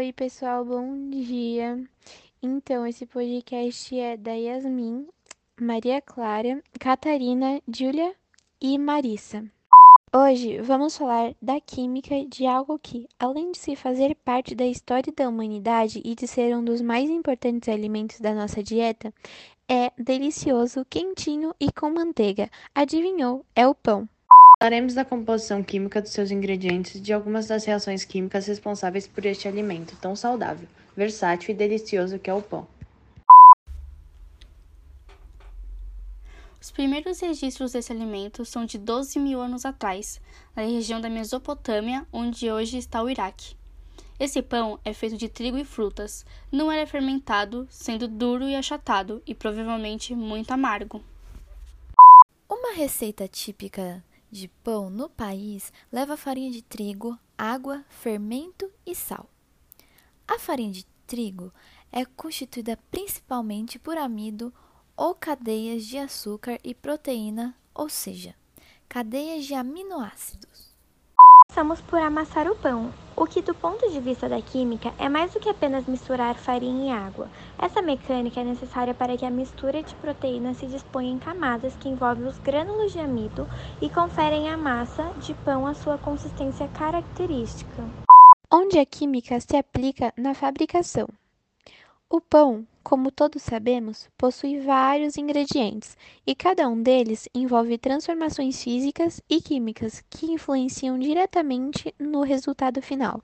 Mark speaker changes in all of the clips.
Speaker 1: Oi, pessoal, bom dia. Então, esse podcast é da Yasmin, Maria Clara, Catarina, Júlia e Marissa. Hoje vamos falar da química de algo que, além de se fazer parte da história da humanidade e de ser um dos mais importantes alimentos da nossa dieta, é delicioso, quentinho e com manteiga. Adivinhou? É o pão.
Speaker 2: Falaremos da composição química dos seus ingredientes e de algumas das reações químicas responsáveis por este alimento tão saudável, versátil e delicioso que é o pão.
Speaker 3: Os primeiros registros desse alimento são de 12 mil anos atrás, na região da Mesopotâmia, onde hoje está o Iraque. Esse pão é feito de trigo e frutas, não era fermentado, sendo duro e achatado e provavelmente muito amargo.
Speaker 4: Uma receita típica de pão no país leva farinha de trigo, água, fermento e sal. A farinha de trigo é constituída principalmente por amido ou cadeias de açúcar e proteína, ou seja, cadeias de aminoácidos.
Speaker 5: Começamos por amassar o pão, o que, do ponto de vista da química, é mais do que apenas misturar farinha e água. Essa mecânica é necessária para que a mistura de proteínas se disponha em camadas que envolvem os grânulos de amido e conferem à massa de pão a sua consistência característica.
Speaker 1: Onde a química se aplica na fabricação. O pão, como todos sabemos, possui vários ingredientes e cada um deles envolve transformações físicas e químicas que influenciam diretamente no resultado final.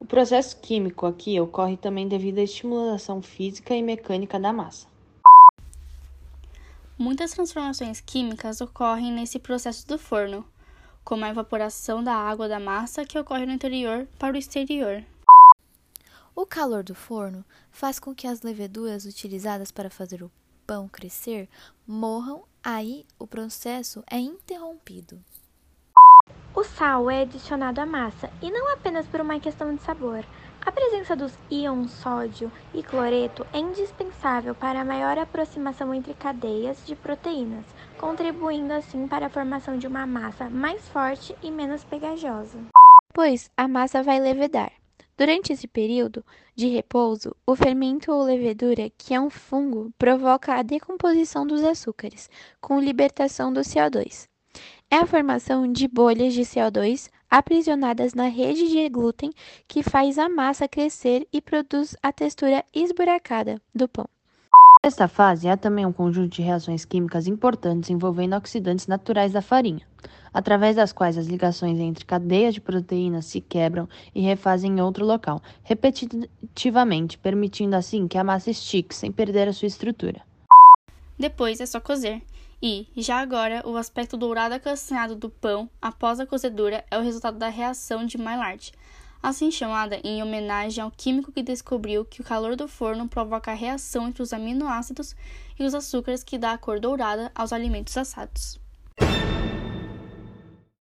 Speaker 2: O processo químico aqui ocorre também devido à estimulação física e mecânica da massa.
Speaker 3: Muitas transformações químicas ocorrem nesse processo do forno, como a evaporação da água da massa que ocorre no interior para o exterior.
Speaker 4: O calor do forno faz com que as leveduras utilizadas para fazer o pão crescer morram, aí o processo é interrompido.
Speaker 5: O sal é adicionado à massa e não apenas por uma questão de sabor. A presença dos íons sódio e cloreto é indispensável para a maior aproximação entre cadeias de proteínas, contribuindo assim para a formação de uma massa mais forte e menos pegajosa.
Speaker 1: Pois a massa vai levedar. Durante esse período de repouso, o fermento ou levedura, que é um fungo, provoca a decomposição dos açúcares, com libertação do CO2. É a formação de bolhas de CO2 aprisionadas na rede de glúten que faz a massa crescer e produz a textura esburacada do pão.
Speaker 2: Nesta fase, há também um conjunto de reações químicas importantes envolvendo oxidantes naturais da farinha, através das quais as ligações entre cadeias de proteínas se quebram e refazem em outro local, repetitivamente, permitindo assim que a massa estique sem perder a sua estrutura.
Speaker 3: Depois é só cozer. E, já agora, o aspecto dourado acanhado do pão após a cozedura é o resultado da reação de Maillard, assim chamada em homenagem ao químico que descobriu que o calor do forno provoca a reação entre os aminoácidos e os açúcares que dá a cor dourada aos alimentos assados.